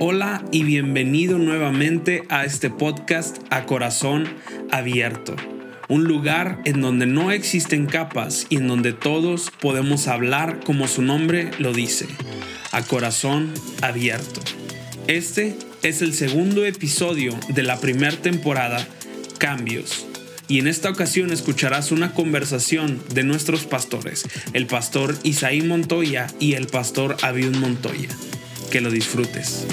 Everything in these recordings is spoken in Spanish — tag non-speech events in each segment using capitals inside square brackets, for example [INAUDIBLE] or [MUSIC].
Hola y bienvenido nuevamente a este podcast A Corazón Abierto, un lugar en donde no existen capas y en donde todos podemos hablar como su nombre lo dice, a corazón abierto. Este es el segundo episodio de la primera temporada, Cambios. Y en esta ocasión escucharás una conversación de nuestros pastores, el pastor Isaí Montoya y el pastor Abiud Montoya. Que lo disfrutes.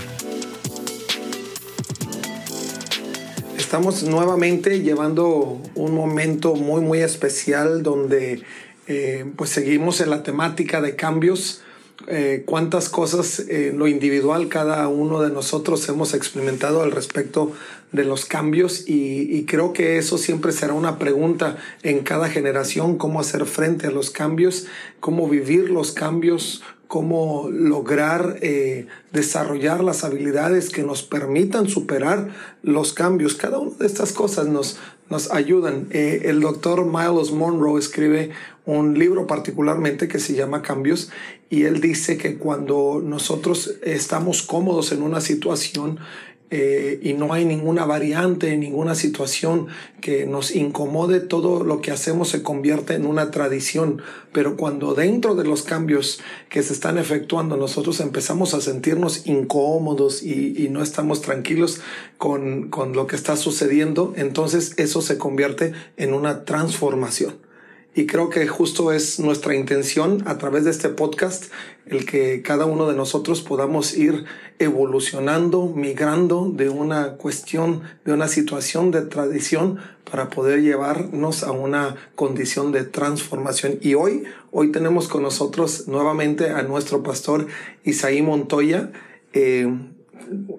Estamos nuevamente llevando un momento muy muy especial donde eh, pues seguimos en la temática de cambios. Eh, cuántas cosas en lo individual cada uno de nosotros hemos experimentado al respecto de los cambios y, y, creo que eso siempre será una pregunta en cada generación, cómo hacer frente a los cambios, cómo vivir los cambios, cómo lograr eh, desarrollar las habilidades que nos permitan superar los cambios. Cada una de estas cosas nos, nos ayudan. Eh, el doctor Miles Monroe escribe un libro particularmente que se llama Cambios y él dice que cuando nosotros estamos cómodos en una situación, eh, y no hay ninguna variante, ninguna situación que nos incomode, todo lo que hacemos se convierte en una tradición. Pero cuando dentro de los cambios que se están efectuando nosotros empezamos a sentirnos incómodos y, y no estamos tranquilos con, con lo que está sucediendo, entonces eso se convierte en una transformación. Y creo que justo es nuestra intención a través de este podcast el que cada uno de nosotros podamos ir evolucionando, migrando de una cuestión, de una situación de tradición para poder llevarnos a una condición de transformación. Y hoy, hoy tenemos con nosotros nuevamente a nuestro pastor Isaí Montoya. Eh,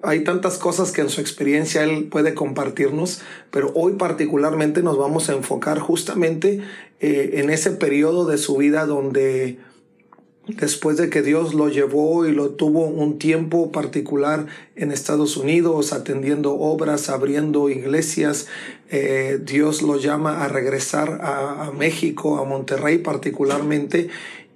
hay tantas cosas que en su experiencia él puede compartirnos, pero hoy particularmente nos vamos a enfocar justamente eh, en ese periodo de su vida donde después de que Dios lo llevó y lo tuvo un tiempo particular en Estados Unidos, atendiendo obras, abriendo iglesias, eh, Dios lo llama a regresar a, a México, a Monterrey particularmente,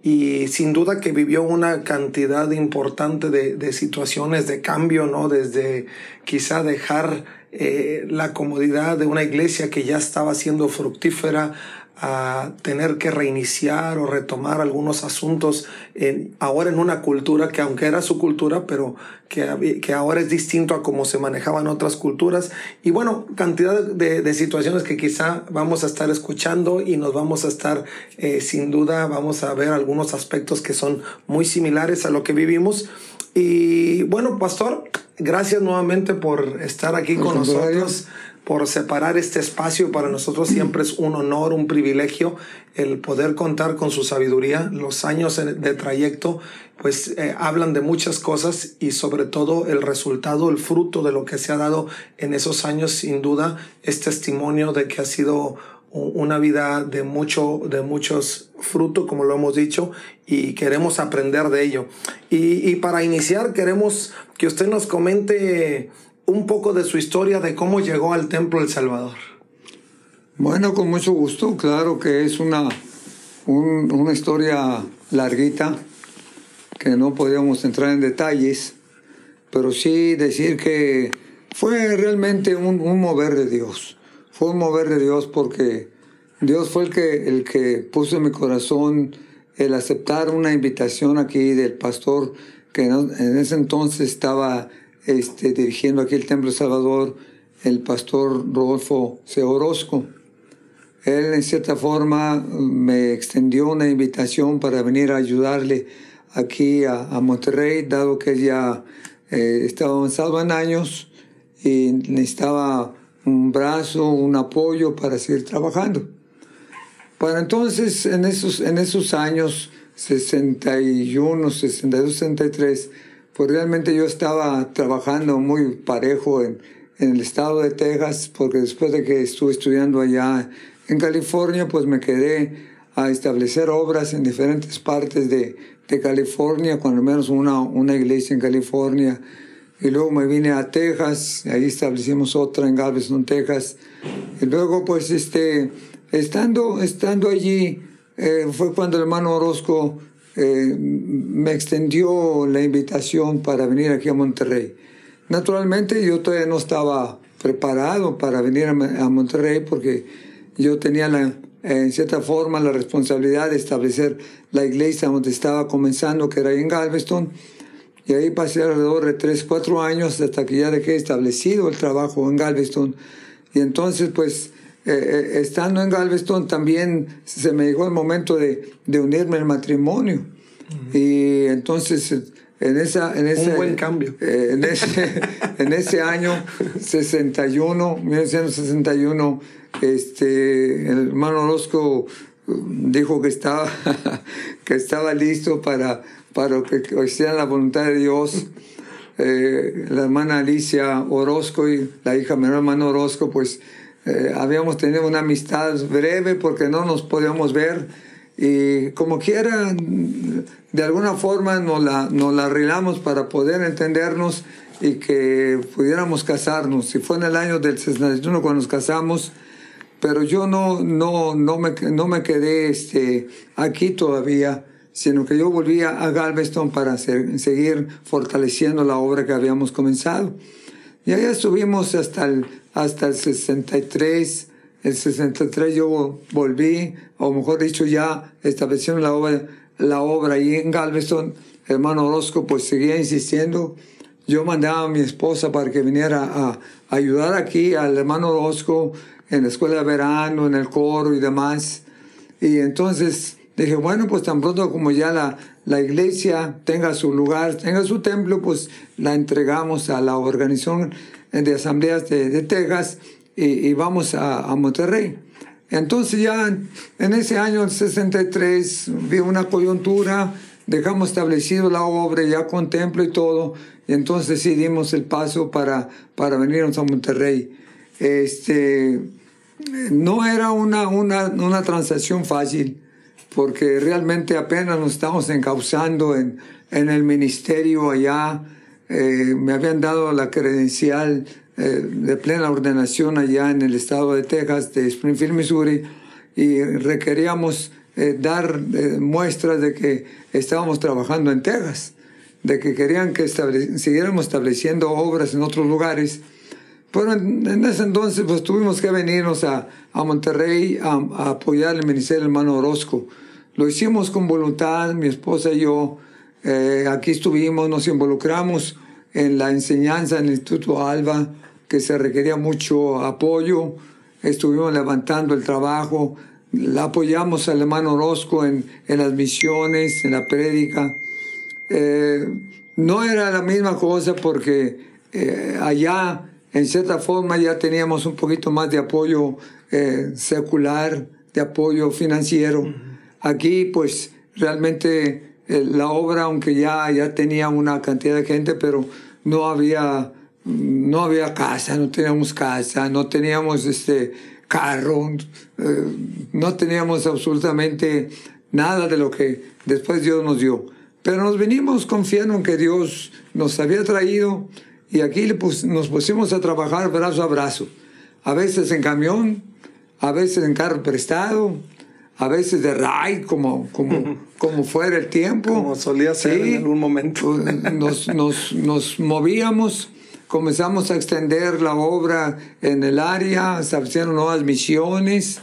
y sin duda que vivió una cantidad importante de, de situaciones de cambio, ¿no? Desde quizá dejar eh, la comodidad de una iglesia que ya estaba siendo fructífera a tener que reiniciar o retomar algunos asuntos en, ahora en una cultura que aunque era su cultura, pero que, que ahora es distinto a cómo se manejaban otras culturas. Y bueno, cantidad de, de situaciones que quizá vamos a estar escuchando y nos vamos a estar, eh, sin duda, vamos a ver algunos aspectos que son muy similares a lo que vivimos. Y bueno, pastor, gracias nuevamente por estar aquí con nosotros por separar este espacio. Para nosotros siempre es un honor, un privilegio el poder contar con su sabiduría. Los años de trayecto pues eh, hablan de muchas cosas y sobre todo el resultado, el fruto de lo que se ha dado en esos años sin duda es testimonio de que ha sido una vida de mucho de muchos frutos como lo hemos dicho y queremos aprender de ello y, para iniciar queremos que usted nos comente un poco de su historia de cómo llegó al Templo del Salvador. Bueno, con mucho gusto, claro que es una, un, una historia larguita, que no podíamos entrar en detalles, pero sí decir que fue realmente un, un, mover de Dios. Fue un mover de Dios porque Dios fue el que, el que puso en mi corazón el aceptar una invitación aquí del pastor que en ese entonces estaba este, dirigiendo aquí el Templo Salvador, el pastor Rodolfo C. Orozco. Él en cierta forma me extendió una invitación para venir a ayudarle aquí a, Monterrey, dado que ya eh, estaba avanzado en años y necesitaba un brazo, un apoyo para seguir trabajando. Para entonces, en esos, en esos años, 61, 62, 63, pues realmente yo estaba trabajando muy parejo en, en, el estado de Texas, porque después de que estuve estudiando allá en California, pues me quedé a establecer obras en diferentes partes de, de California, cuando menos una, una iglesia en California. Y luego me vine a Texas, ahí establecimos otra en Galveston, Texas. Y luego, pues, este, estando, estando allí, eh, fue cuando el hermano Orozco eh, me extendió la invitación para venir aquí a Monterrey. Naturalmente yo todavía no estaba preparado para venir a, Monterrey porque yo tenía la, en cierta forma la responsabilidad de establecer la iglesia donde estaba comenzando, que era en Galveston. Y ahí pasé alrededor de 3, 4 años hasta que ya dejé establecido el trabajo en Galveston. Y entonces, pues, eh, eh, estando en Galveston también se me llegó el momento de, de unirme al matrimonio. Y entonces, en esa... En ese, Un buen cambio. Eh, en, ese, [LAUGHS] en ese año 61, 1961, este, el hermano Orozco dijo que estaba, [LAUGHS] que estaba listo para, para que hicieran la voluntad de Dios. Eh, la hermana Alicia Orozco y la hija menor hermano Orozco, pues eh, habíamos tenido una amistad breve porque no nos podíamos ver y como quiera, de alguna forma nos la, nos la arreglamos para poder entendernos y que pudiéramos casarnos. Y fue en el año del 61 cuando nos casamos, pero yo no, no, no, me, no me quedé este, aquí todavía, sino que yo volví a Galveston para seguir fortaleciendo la obra que habíamos comenzado. Y allá estuvimos hasta el, hasta el 63. El 63 yo volví, o mejor dicho, ya establecieron la obra, la obra ahí en Galveston. hermano Orozco pues seguía insistiendo. Yo mandaba a mi esposa para que viniera a, ayudar aquí al hermano Orozco en la escuela de verano, en el coro y demás. Y entonces dije, bueno, pues tan pronto como ya la, la iglesia tenga su lugar, tenga su templo, pues la entregamos a la organización de asambleas de, de Texas y, vamos a, a, Monterrey. Entonces ya en ese año 63 vi una coyuntura, dejamos establecido la obra ya con templo y todo, y entonces decidimos el paso para, para venirnos a Monterrey. Este, no era una, una, una transacción fácil porque realmente apenas nos estamos encauzando en, en el ministerio allá. Eh, me habían dado la credencial eh, de plena ordenación allá en el estado de Texas, de Springfield, Missouri, y requeríamos eh, dar muestras de que estábamos trabajando en Texas, de que querían que siguiéramos estableciendo obras en otros lugares. Pero en, ese entonces pues tuvimos que venirnos a, a Monterrey a, a, apoyar el ministerio del hermano Orozco. Lo hicimos con voluntad, mi esposa y yo. Eh, aquí estuvimos, nos involucramos en la enseñanza en el Instituto Alba, que se requería mucho apoyo. Estuvimos levantando el trabajo, la apoyamos al hermano Orozco en, en las misiones, en la prédica. Eh, no era la misma cosa porque eh, allá, en cierta forma, ya teníamos un poquito más de apoyo secular, de apoyo financiero. Aquí pues realmente eh, la obra, aunque ya, ya tenía una cantidad de gente, pero no había, no había casa, no teníamos casa, no teníamos este carro, eh, no teníamos absolutamente nada de lo que después Dios nos dio. Pero nos venimos confiando en que Dios nos había traído y aquí nos pusimos a trabajar brazo a brazo. A veces en camión, a veces en carro prestado, a veces de ride, como, como, como fuera el tiempo. Como solía ser en algún momento. Nos, nos, nos, movíamos, comenzamos a extender la obra en el área, establecieron nuevas misiones.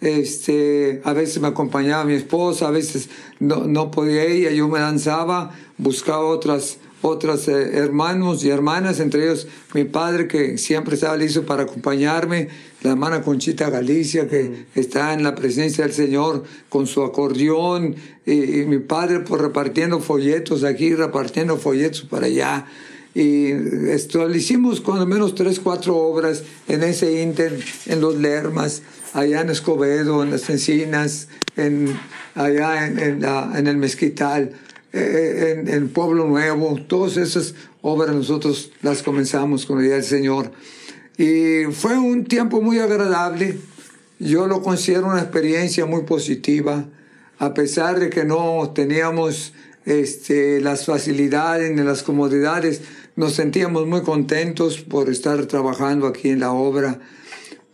Este, a veces me acompañaba mi esposa, a veces no, no podía ella, yo me lanzaba, buscaba otras, otras eh, hermanos y hermanas, entre ellos mi padre que siempre estaba listo para acompañarme la hermana Conchita Galicia, que está en la presencia del Señor con su acordeón, y, mi padre por pues, repartiendo folletos aquí, repartiendo folletos para allá. Y establecimos cuando menos tres, cuatro obras en ese inter, en los Lermas, allá en Escobedo, en las Encinas, en, allá en, en, el Mezquital, eh, en, en Pueblo Nuevo. Todas esas obras nosotros las comenzamos con la idea del Señor. Y fue un tiempo muy agradable. Yo lo considero una experiencia muy positiva, a pesar de que no teníamos este, las facilidades ni las comodidades. Nos sentíamos muy contentos por estar trabajando aquí en la obra.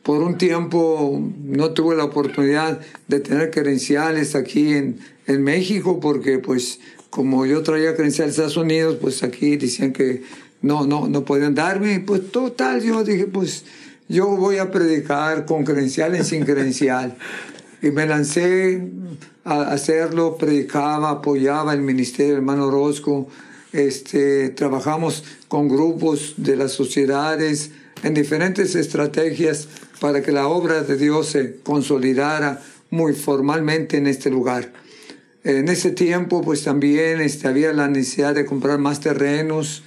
por un tiempo no tuve la oportunidad de tener credenciales aquí en, en México porque pues como yo traía credenciales de Estados Unidos, pues aquí decían que no, no, no podían darme. Pues total, yo dije, pues yo voy a predicar con credencial y sin credencial. Y me lancé a hacerlo, predicaba, apoyaba el ministerio hermano Orozco. Este, trabajamos con grupos de las sociedades en diferentes estrategias para que la obra de Dios se consolidara muy formalmente en este lugar. En ese tiempo, pues también este, había la necesidad de comprar más terrenos.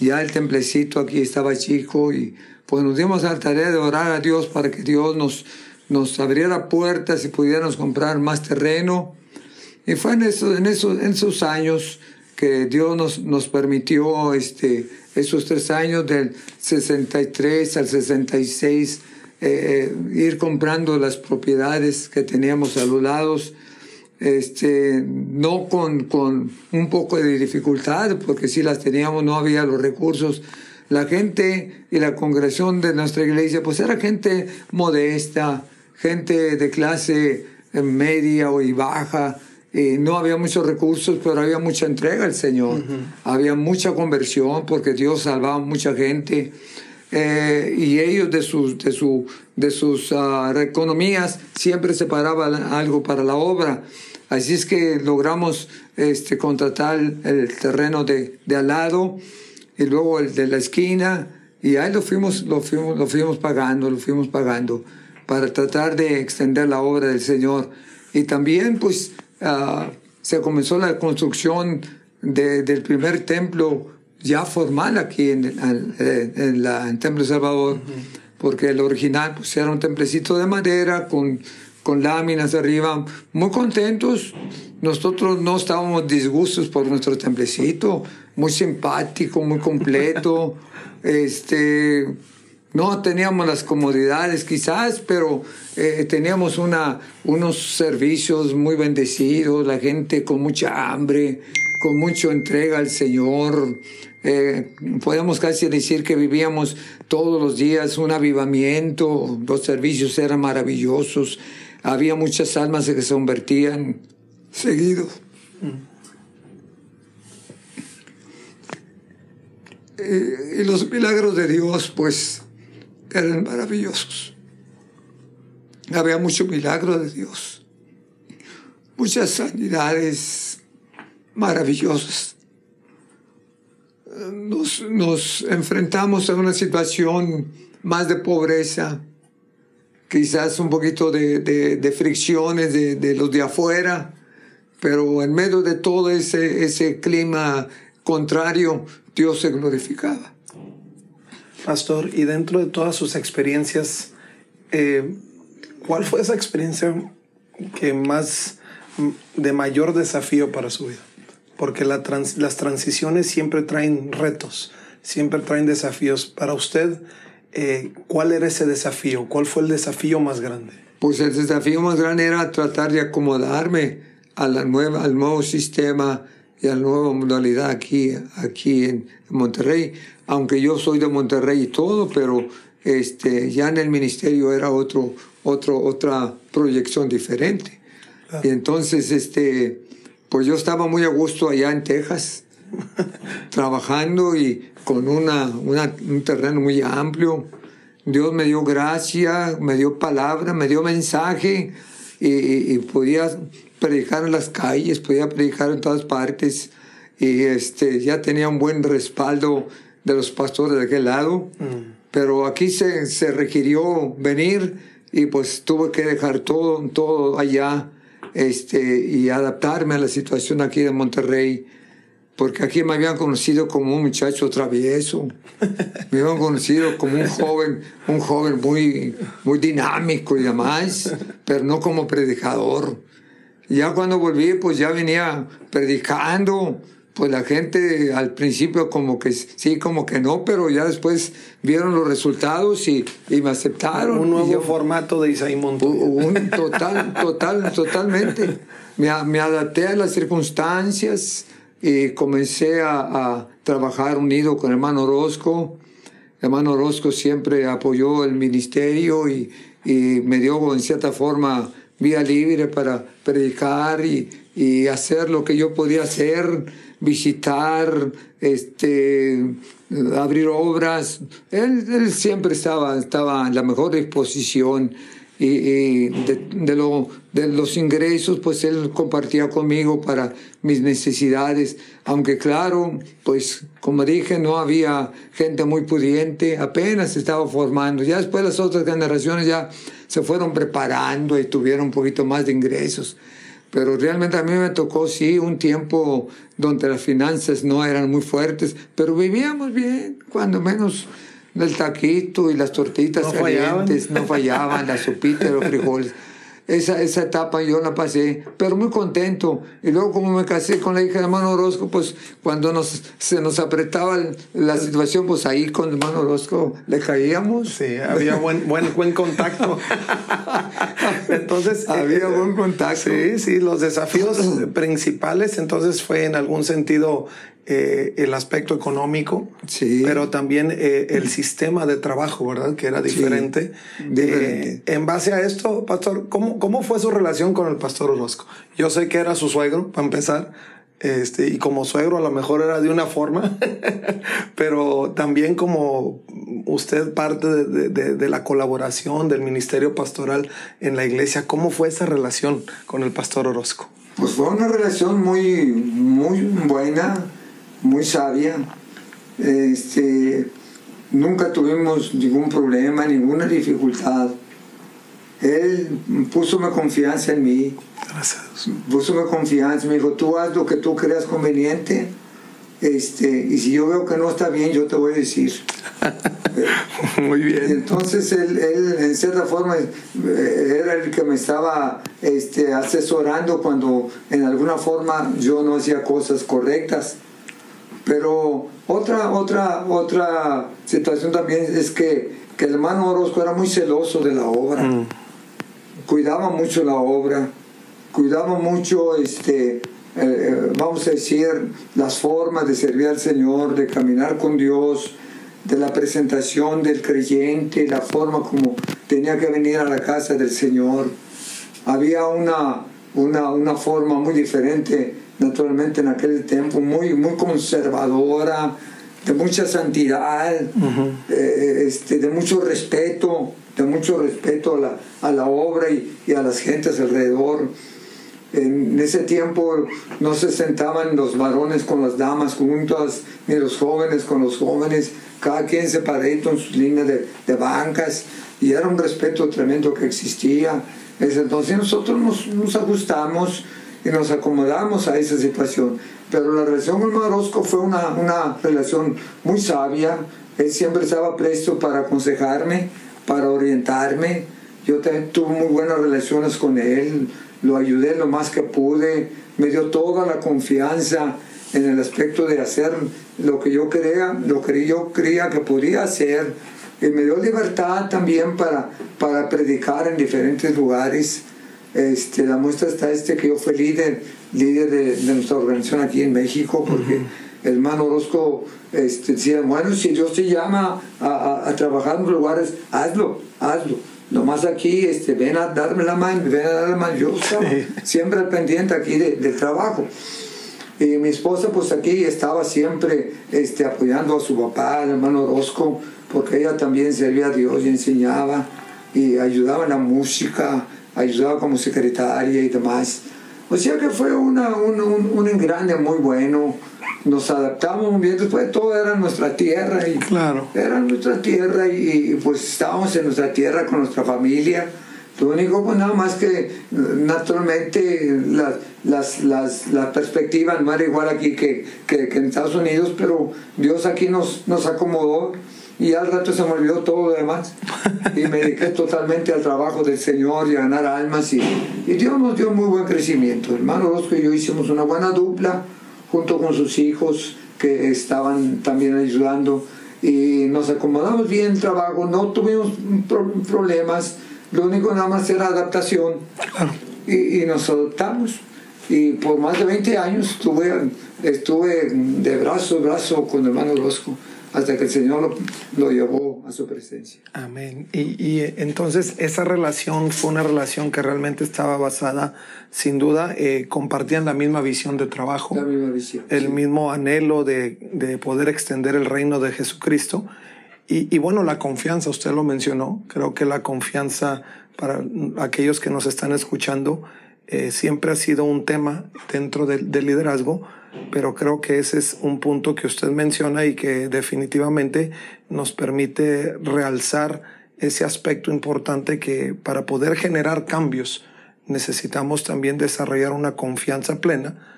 Ya el templecito aquí estaba chico y pues nos dimos a la tarea de orar a Dios para que Dios nos, nos abriera puertas y pudiéramos comprar más terreno. Y fue en, eso, en, esos, en esos años que Dios nos, nos permitió este, esos tres años del 63 al 66 eh, ir comprando las propiedades que teníamos a los lados, este, no con, con un poco de dificultad, porque si las teníamos no había los recursos. La gente y la congregación de nuestra iglesia, pues era gente modesta, gente de clase media o y baja, y no había muchos recursos, pero había mucha entrega al Señor. Había mucha conversión porque Dios salvaba a mucha gente. Eh, y ellos de sus, de su, de sus ah, economías siempre separaban algo para la obra. Así es que logramos este, contratar el terreno de, de al lado y luego el de la esquina y ahí lo fuimos, lo fuimos, lo fuimos pagando, lo fuimos pagando para tratar de extender la obra del Señor. Y también pues ah, se comenzó la construcción del primer templo ya formal aquí en, en, la, en Templo Salvador, porque el original pues, era un templecito de madera con, con láminas arriba, muy contentos. Nosotros no estábamos disgustos por nuestro templecito, muy simpático, muy completo. [LAUGHS] este, no teníamos las comodidades quizás, pero eh, teníamos una, unos servicios muy bendecidos, la gente con mucha hambre, con mucha entrega al Señor. Eh, podemos casi decir que vivíamos todos los días un avivamiento, los servicios eran maravillosos, había muchas almas que se convertían seguido. Eh, y los milagros de Dios, pues, eran maravillosos. Había mucho milagro de Dios, muchas sanidades maravillosas nos, nos enfrentamos a una situación más de pobreza, quizás un poquito de, de, fricciones de, de, los de afuera, pero en medio de todo ese, ese clima contrario, Dios se glorificaba. Pastor, y dentro de todas sus experiencias, eh, ¿cuál fue esa experiencia que más de mayor desafío para su vida? Porque las transiciones siempre traen retos, siempre traen desafíos. Para usted, eh, ¿cuál era ese desafío? ¿Cuál fue el desafío más grande? Pues el desafío más grande era tratar de acomodarme a la nueva, al nuevo sistema y a la nueva modalidad aquí, aquí en Monterrey. Aunque yo soy de Monterrey y todo, pero este, ya en el ministerio era otro, otro, otra proyección diferente. Y entonces, este, pues yo estaba muy a gusto allá en Texas, [LAUGHS] trabajando y con una, un terreno muy amplio. Dios me dio gracia, me dio palabra, me dio mensaje y, podía predicar en las calles, podía predicar en todas partes y este, ya tenía un buen respaldo de los pastores de aquel lado. Mm. Pero aquí se, se requirió venir y pues tuve que dejar todo, todo allá este, y adaptarme a la situación aquí de Monterrey, porque aquí me habían conocido como un muchacho travieso, [LAUGHS] me habían conocido como un joven, un joven muy, muy dinámico y demás, pero no como predicador. Y ya cuando volví, pues ya venía predicando, pues la gente al principio como que sí, como que no, pero ya después vieron los resultados y, y me aceptaron. Un nuevo formato de Isaí Montoya. Un total, total, totalmente. Me, me, adapté a las circunstancias y comencé a, a, trabajar unido con el hermano Orozco. hermano Orozco siempre apoyó el ministerio y, y me dio en cierta forma vía libre para predicar y, y hacer lo que yo podía hacer, visitar, este, abrir obras. Él, siempre estaba, estaba en la mejor disposición y, de, de los ingresos, pues él compartía conmigo para mis necesidades, aunque claro, pues como dije, no había gente muy pudiente, apenas se estaba formando, ya después las otras generaciones ya se fueron preparando y tuvieron un poquito más de ingresos. Pero realmente a mí me tocó, sí, un tiempo donde las finanzas no eran muy fuertes, pero vivíamos bien, cuando menos el taquito y las tortitas No calientes fallaban. no fallaban, la sopita y los frijoles. Esa, esa etapa yo la pasé, pero muy contento. Y luego como me casé con la hija de hermano Orozco, pues cuando nos, se nos apretaba la situación, pues ahí con hermano Orozco le caíamos. Sí, había buen, buen, buen contacto. [LAUGHS] Entonces, Había eh, buen contacto. Sí, sí, los desafíos principales entonces fue en algún sentido eh, el aspecto económico, Sí. pero también eh, el sistema de trabajo, ¿verdad? Que era diferente. diferente. Eh, en base a esto, Pastor, ¿cómo, ¿cómo fue su relación con el Pastor Orozco? Yo sé que era su suegro, para empezar. Este, y como suegro a lo mejor era de una forma, [LAUGHS] pero también como usted parte de, de- de- de la colaboración del ministerio pastoral en la iglesia, ¿cómo fue esa relación con el pastor Orozco? Pues fue una relación muy, muy buena, muy sabia. Este, nunca tuvimos ningún problema, ninguna dificultad. Él puso mi confianza en mí, Gracias puso mi confianza, me dijo, tú haz lo que tú creas conveniente, este, y si yo veo que no está bien, yo te voy a decir. [LAUGHS] Muy bien. entonces él, él, en cierta forma eh, era el que me estaba este, asesorando cuando en alguna forma yo no hacía cosas correctas. Pero otra, otra, otra situación también es que, que el hermano Orozco era muy celoso de la obra, Mm. cuidaba mucho la obra, cuidaba mucho, este, eh, eh, vamos a decir, las formas de servir al Señor, de caminar con Dios, de la presentación del creyente, la forma como tenía que venir a la casa del Señor. Había una, una, una forma muy diferente, naturalmente en aquel tiempo, muy, muy conservadora, de mucha santidad, eh, este, de mucho respeto, de mucho respeto a la, a la obra y, y a las gentes alrededor. En ese tiempo no se sentaban los varones con las damas juntas, ni los jóvenes con los jóvenes, cada quien separadito en sus líneas de, de bancas, y era un respeto tremendo que existía. Es Entonces nosotros nos, nos ajustamos y nos acomodamos a esa situación. Pero la relación con Marosco fue una, una relación muy sabia. Él siempre estaba presto para aconsejarme, para orientarme. Yo tuve muy buenas relaciones con él, lo ayudé lo más que pude, me dio toda la confianza en el aspecto de hacer lo que yo creía, lo que yo creía que podía hacer. Y me dio libertad también para, para predicar en diferentes lugares. Este, la muestra está este que yo fui líder, líder de, de nuestra organización aquí en México, porque el hermano Orozco este, decía, bueno, si Dios te llama a, a- a trabajar en lugares, hazlo, hazlo. Nomás aquí, este, ven a darme la mano, ven a darme la mano. Yo estaba Sí. siempre al pendiente aquí de- del trabajo. Y mi esposa pues aquí estaba siempre este, apoyando a su papá, al hermano Orozco, porque ella también servía a Dios y enseñaba y ayudaba en la música, ayudaba como secretaria y demás. O sea que fue una, un, un, un engrane muy bueno, nos adaptamos bien, después todo era nuestra tierra y Claro. era nuestra tierra y, y, pues estábamos en nuestra tierra con nuestra familia. Lo único, pues nada más que naturalmente las, las, las, la perspectiva no era igual aquí que, que, que en Estados Unidos, pero Dios aquí nos, nos acomodó y al rato se me olvidó todo lo demás. Y me dediqué totalmente al trabajo del Señor y a ganar almas y, y Dios nos dio muy buen crecimiento. Hermano Orozco y yo hicimos una buena dupla junto con sus hijos que estaban también ayudando. Y nos acomodamos bien el trabajo, no tuvimos pro- problemas, lo único nada más era adaptación. Y, y nos adaptamos. Y por más de 20 años estuve, estuve de brazo a brazo con hermano Orozco hasta que el Señor lo, llevó a su presencia. Amén. Y, y, entonces esa relación fue una relación que realmente estaba basada, sin duda, eh, compartían la misma visión de trabajo, la misma visión, el mismo anhelo de, de, poder extender el reino de Jesucristo. Y, y bueno, la confianza, usted lo mencionó, creo que la confianza para aquellos que nos están escuchando eh, siempre ha sido un tema dentro del, liderazgo pero creo que ese es un punto que usted menciona y que definitivamente nos permite realzar ese aspecto importante que para poder generar cambios necesitamos también desarrollar una confianza plena,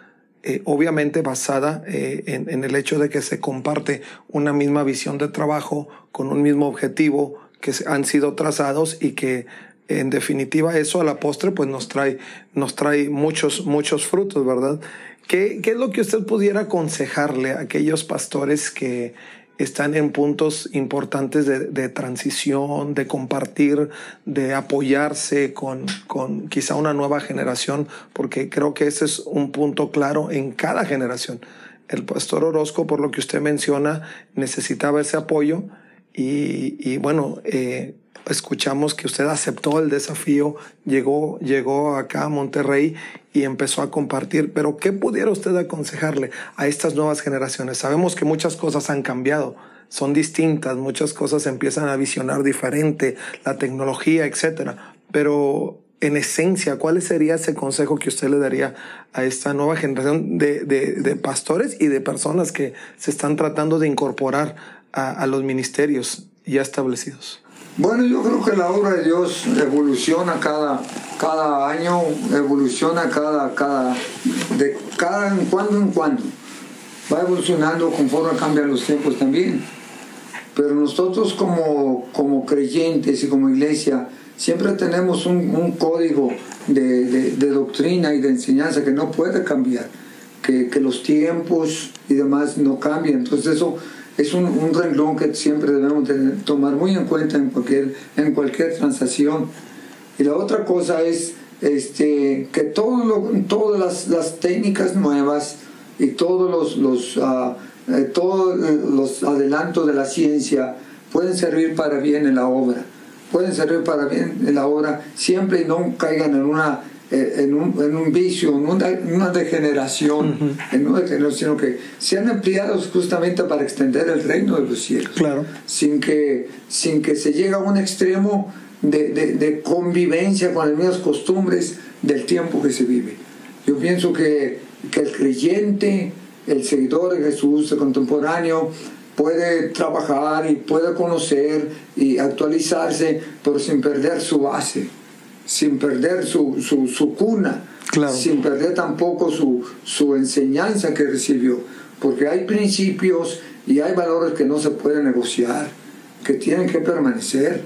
eh, obviamente basada eh, en, en, el hecho de que se comparte una misma visión de trabajo con un mismo objetivo que han sido trazados y que en definitiva eso a la postre pues nos trae, nos trae muchos, muchos frutos, ¿verdad? ¿Qué, ¿Qué, es lo que usted pudiera aconsejarle a aquellos pastores que están en puntos importantes de, de transición, de compartir, de apoyarse con, con, quizá una nueva generación? Porque creo que ese es un punto claro en cada generación. El pastor Orozco, por lo que usted menciona, necesitaba ese apoyo y, y bueno, eh, escuchamos que usted aceptó el desafío, llegó, llegó acá a Monterrey y empezó a compartir. Pero, ¿qué pudiera usted aconsejarle a estas nuevas generaciones? Sabemos que muchas cosas han cambiado, son distintas, muchas cosas empiezan a visionar diferente, la tecnología, etcétera. Pero, en esencia, ¿cuál sería ese consejo que usted le daría a esta nueva generación de, de, de pastores y de personas que se están tratando de incorporar a, a los ministerios ya establecidos? Bueno, yo creo que la obra de Dios evoluciona cada, cada año, evoluciona cada, cada, de cada en cuando en cuando. Va evolucionando conforme cambian los tiempos también. Pero nosotros como, como creyentes y como iglesia siempre tenemos un, código de, de, de, doctrina y de enseñanza que no puede cambiar, que, que los tiempos y demás no cambian. Entonces eso es un, un, renglón que siempre debemos de tomar muy en cuenta en cualquier, en cualquier transacción. Y la otra cosa es este, que todo todas las, las, técnicas nuevas y todos los, los, uh, eh, todos los adelantos de la ciencia pueden servir para bien en la obra. Pueden servir para bien en la obra siempre y no caigan en una eh, en un, en un vicio, en una, una degeneración, uh -huh. en una degeneración, sino que sean empleados justamente para extender el reino de los cielos, claro. sin, que, sin que se llegue a un extremo de, de, de, convivencia con las mismas costumbres del tiempo que se vive. Yo pienso que, que el creyente, el seguidor de Jesús, el contemporáneo, puede trabajar y puede conocer y actualizarse, pero sin perder su base sin perder su, su, su cuna, claro. sin perder tampoco su, su enseñanza que recibió, porque hay principios y hay valores que no se pueden negociar, que tienen que permanecer.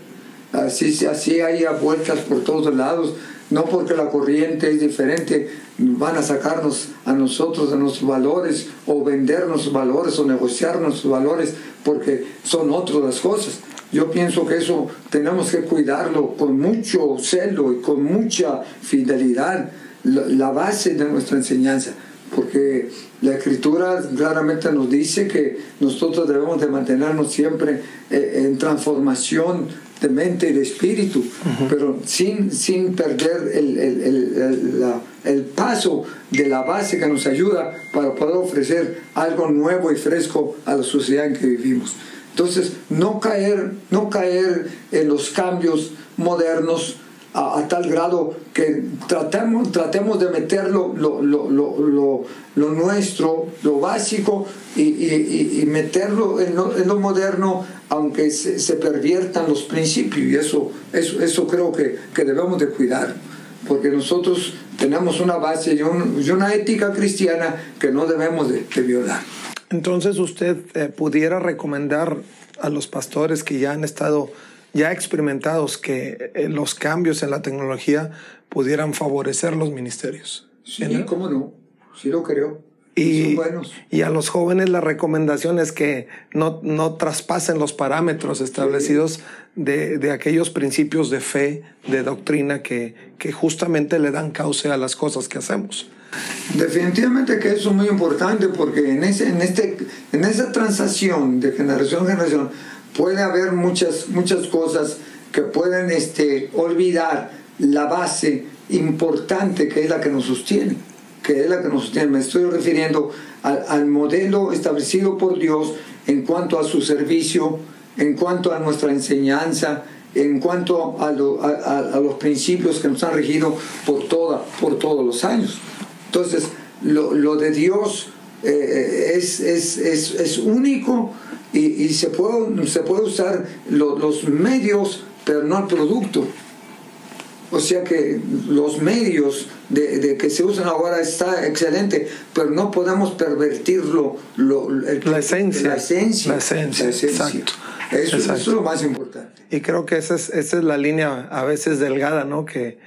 Así, así hay vueltas por todos lados, no porque la corriente es diferente, van a sacarnos a nosotros de nuestros valores o vendernos valores o negociar nuestros valores porque son otras las cosas. Yo pienso que eso tenemos que cuidarlo con mucho celo y con mucha fidelidad, la base de nuestra enseñanza, porque la escritura claramente nos dice que nosotros debemos de mantenernos siempre eh, en transformación de mente y de espíritu, uh -huh. pero sin, sin perder el, el, el, la, el, paso de la base que nos ayuda para poder ofrecer algo nuevo y fresco a la sociedad en que vivimos. Entonces, no caer, no caer en los cambios modernos a, tal grado que tratemos, tratemos de meter lo, lo, lo, lo, nuestro, lo básico, y, y, y meterlo en lo, moderno, aunque se, se, perviertan los principios. Y eso, eso, eso creo que, que debemos de cuidar, porque nosotros tenemos una base y una ética cristiana que no debemos de, de violar. Entonces usted eh, pudiera recomendar a los pastores que ya han estado ya experimentados que eh, los cambios en la tecnología pudieran favorecer los ministerios. Sí, cómo no, sí lo creo. Y, y, a los jóvenes la recomendación es que no, no traspasen los parámetros establecidos de, de, aquellos principios de fe, de doctrina que, que justamente le dan cauce a las cosas que hacemos. Definitivamente que eso es muy importante porque en, ese, en, este, en esa transacción de generación en generación puede haber muchas, muchas cosas que pueden este, olvidar la base importante que es la que nos sostiene, que es la que nos sostiene. Me estoy refiriendo al, al modelo establecido por Dios en cuanto a su servicio, en cuanto a nuestra enseñanza, en cuanto a, a, los principios que nos han regido por, toda, por todos los años. Entonces, lo, lo de Dios eh, es, es, es, es, único y, y, se, puede, se puede usar los medios, pero no el producto. O sea que los medios de, de, que se usan ahora está excelente, pero no podemos pervertirlo, lo, la, esencia, la esencia. La esencia, exacto. Eso, es lo más importante. Y creo que esa es, esa es la línea a veces delgada, ¿no? Que,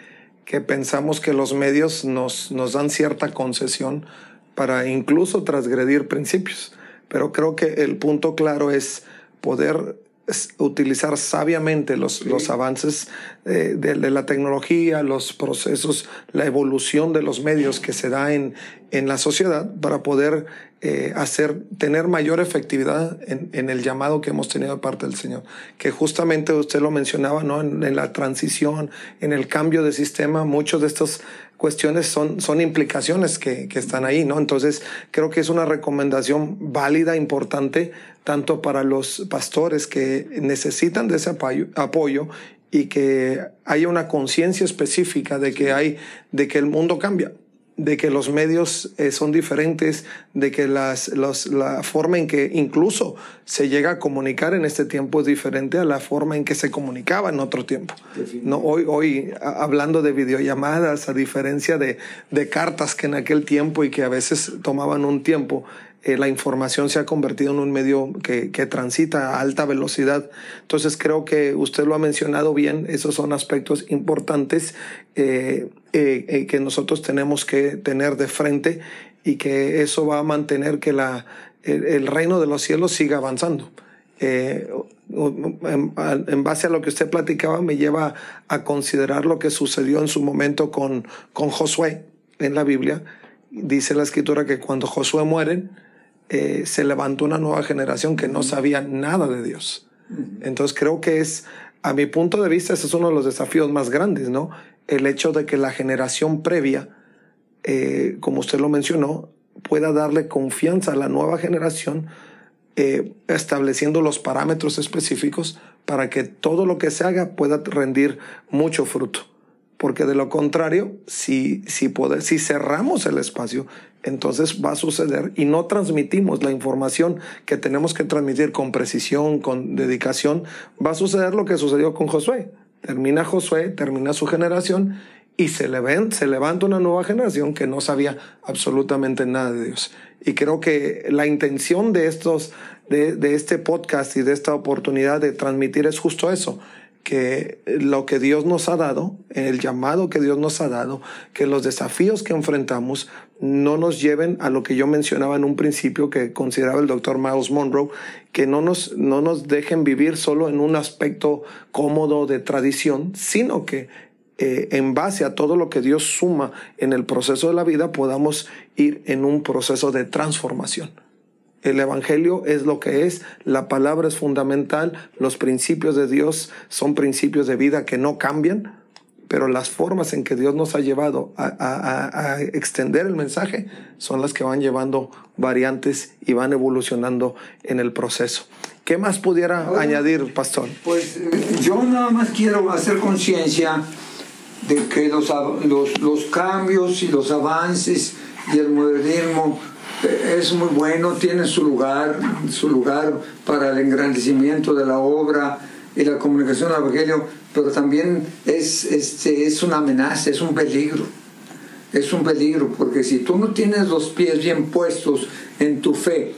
que pensamos que los medios nos, nos dan cierta concesión para incluso transgredir principios. Pero creo que el punto claro es poder utilizar sabiamente los, los avances eh, de, de, la tecnología, los procesos, la evolución de los medios que se da en, en la sociedad para poder eh, hacer, tener mayor efectividad en, en, el llamado que hemos tenido de parte del Señor. Que justamente usted lo mencionaba, ¿no? En, en la transición, en el cambio de sistema, muchos de estas cuestiones son, son implicaciones que, que están ahí, ¿no? Entonces, creo que es una recomendación válida, importante, tanto para los pastores que necesitan de ese apoyo, apoyo y que haya una conciencia específica de que hay, de que el mundo cambia, de que los medios eh, son diferentes, de que las, los, la forma en que incluso se llega a comunicar en este tiempo es diferente a la forma en que se comunicaba en otro tiempo. No, hoy, hoy hablando de videollamadas, a diferencia de, de cartas que en aquel tiempo y que a veces tomaban un tiempo, eh, la información se ha convertido en un medio que, transita a alta velocidad. Entonces creo que usted lo ha mencionado bien, esos son aspectos importantes eh, eh, que nosotros tenemos que tener de frente y que eso va a mantener que la, el, reino de los cielos siga avanzando. En, en, base a lo que usted platicaba, me lleva a considerar lo que sucedió en su momento con, con Josué en la Biblia. Dice la escritura que cuando Josué muere, eh, se levantó una nueva generación que no sabía nada de Dios. Entonces creo que es, a mi punto de vista, ese es uno de los desafíos más grandes, ¿no? El hecho de que la generación previa, eh, como usted lo mencionó, pueda darle confianza a la nueva generación, eh, estableciendo los parámetros específicos para que todo lo que se haga pueda rendir mucho fruto porque de lo contrario, si, si, poder, si cerramos el espacio, entonces va a suceder y no transmitimos la información que tenemos que transmitir con precisión, con dedicación, va a suceder lo que sucedió con Josué. Termina Josué, termina su generación y se, levanta, se levanta una nueva generación que no sabía absolutamente nada de Dios. Y creo que la intención de, estos, de, de este podcast y de esta oportunidad de transmitir es justo eso, que lo que Dios nos ha dado, el llamado que Dios nos ha dado, que los desafíos que enfrentamos no nos lleven a lo que yo mencionaba en un principio que consideraba el doctor Miles Monroe, que no nos, no nos dejen vivir solo en un aspecto cómodo de tradición, sino que eh, en base a todo lo que Dios suma en el proceso de la vida podamos ir en un proceso de transformación. El Evangelio es lo que es, la palabra es fundamental, los principios de Dios son principios de vida que no cambian, pero las formas en que Dios nos ha llevado a, extender el mensaje son las que van llevando variantes y van evolucionando en el proceso. ¿Qué más pudiera añadir, pastor? Pues yo nada más quiero hacer conciencia de que los, los, los cambios y los avances y el modernismo es muy bueno, tiene su lugar, su lugar para el engrandecimiento de la obra y la comunicación del Evangelio, pero también es, este, es una amenaza, es un peligro. Es un peligro, porque si tú no tienes los pies bien puestos en tu fe,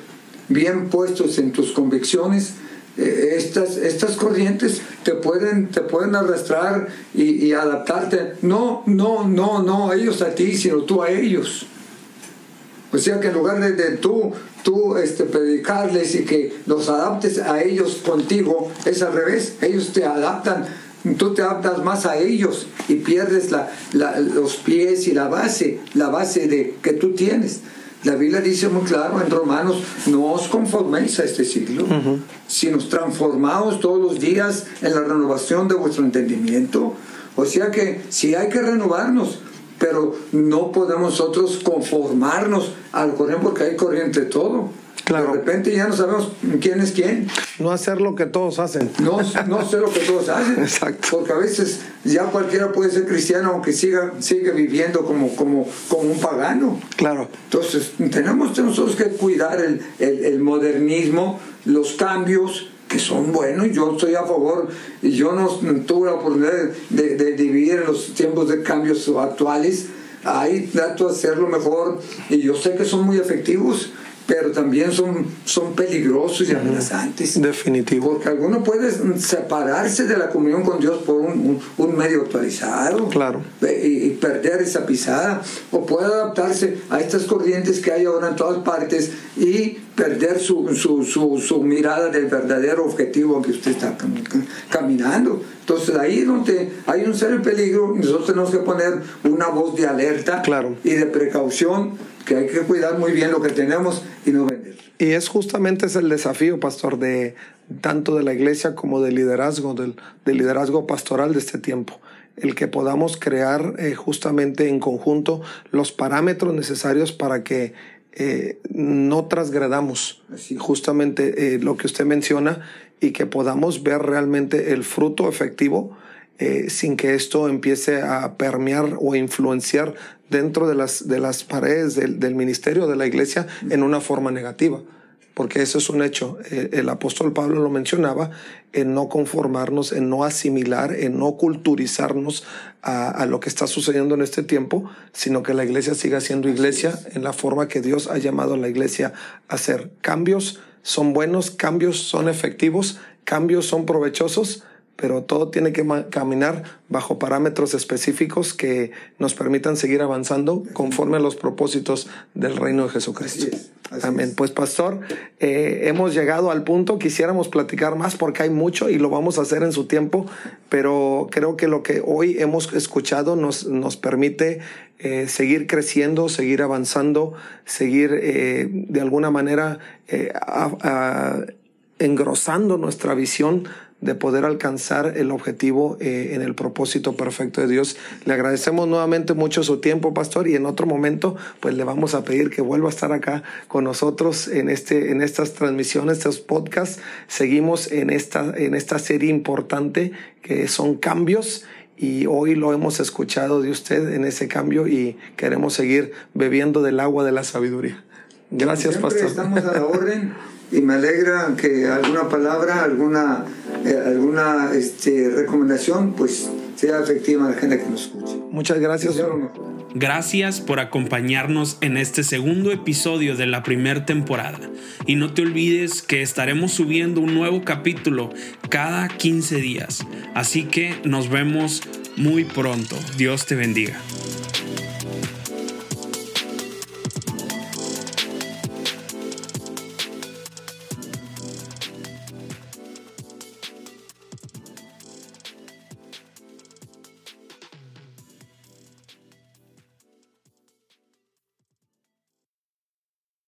bien puestos en tus convicciones, eh, estas, estas corrientes te pueden, te pueden arrastrar y, y adaptarte. No, no, no, no ellos a ti, sino tú a ellos. O sea que en lugar de, de tú, tú este, predicarles y que los adaptes a ellos contigo, es al revés. Ellos te adaptan tú te adaptas más a ellos y pierdes la, los pies y la base, la base de, que tú tienes. La Biblia dice muy claro en Romanos, no os conforméis a este siglo, si nos transformamos todos los días en la renovación de vuestro entendimiento. O sea que si hay que renovarnos, pero no podemos nosotros conformarnos al corriente porque hay corriente todo. De repente ya no sabemos quién es quién. No hacer lo que todos hacen. No, no hacer lo que todos hacen. [LAUGHS] Exacto. Porque a veces ya cualquiera puede ser cristiano aunque siga, sigue viviendo como, como, como un pagano. Claro. Entonces tenemos nosotros que cuidar el, el, modernismo, los cambios que son buenos, yo estoy a favor, yo no tuve la oportunidad de, de, vivir en los tiempos de cambios actuales, ahí trato de hacerlo mejor y yo sé que son muy efectivos, pero también son, son peligrosos y amenazantes. Definitivo. Porque alguno puede separarse de la comunión con Dios por un, un, medio actualizado. Claro. Y, perder esa pisada. O puede adaptarse a estas corrientes que hay ahora en todas partes y perder su, su, su, su mirada del verdadero objetivo que usted está caminando. Entonces ahí donde hay un serio peligro, nosotros tenemos que poner una voz de alerta claro. y de precaución que hay que cuidar muy bien lo que tenemos y no vender. Y es justamente ese el desafío, pastor, de tanto de la iglesia como del liderazgo, del, liderazgo pastoral de este tiempo el que podamos crear eh, justamente en conjunto los parámetros necesarios para que eh, no transgredamos justamente eh, lo que usted menciona y que podamos ver realmente el fruto efectivo eh, sin que esto empiece a permear o influenciar dentro de las, de las paredes del, del ministerio de la iglesia en una forma negativa porque eso es un hecho. Eh, el apóstol Pablo lo mencionaba, en no conformarnos, en no asimilar, en no culturizarnos a, a, lo que está sucediendo en este tiempo, sino que la iglesia siga siendo iglesia en la forma que Dios ha llamado a la iglesia a hacer. Cambios son buenos, cambios son efectivos, cambios son provechosos, pero todo tiene que caminar bajo parámetros específicos que nos permitan seguir avanzando conforme a los propósitos del reino de Jesucristo. Amén. Pues pastor, eh, hemos llegado al punto, quisiéramos platicar más porque hay mucho y lo vamos a hacer en su tiempo, pero creo que lo que hoy hemos escuchado nos, nos permite eh, seguir creciendo, seguir avanzando, seguir eh, de alguna manera engrosando nuestra visión de poder alcanzar el objetivo eh, en el propósito perfecto de Dios. Le agradecemos nuevamente mucho su tiempo, pastor, y en otro momento, pues le vamos a pedir que vuelva a estar acá con nosotros en, este, en estas transmisiones, estos podcasts. Seguimos en esta, en esta serie importante que son cambios y hoy lo hemos escuchado de usted en ese cambio y queremos seguir bebiendo del agua de la sabiduría. Gracias, pastor. Estamos a la orden [LAUGHS] y me alegra que alguna palabra, alguna, eh, alguna este, recomendación, pues sea efectiva a la gente que nos escuche. Muchas gracias. Gracias por acompañarnos en este segundo episodio de la primera temporada. Y no te olvides que estaremos subiendo un nuevo capítulo cada 15 días. Así que nos vemos muy pronto. Dios te bendiga.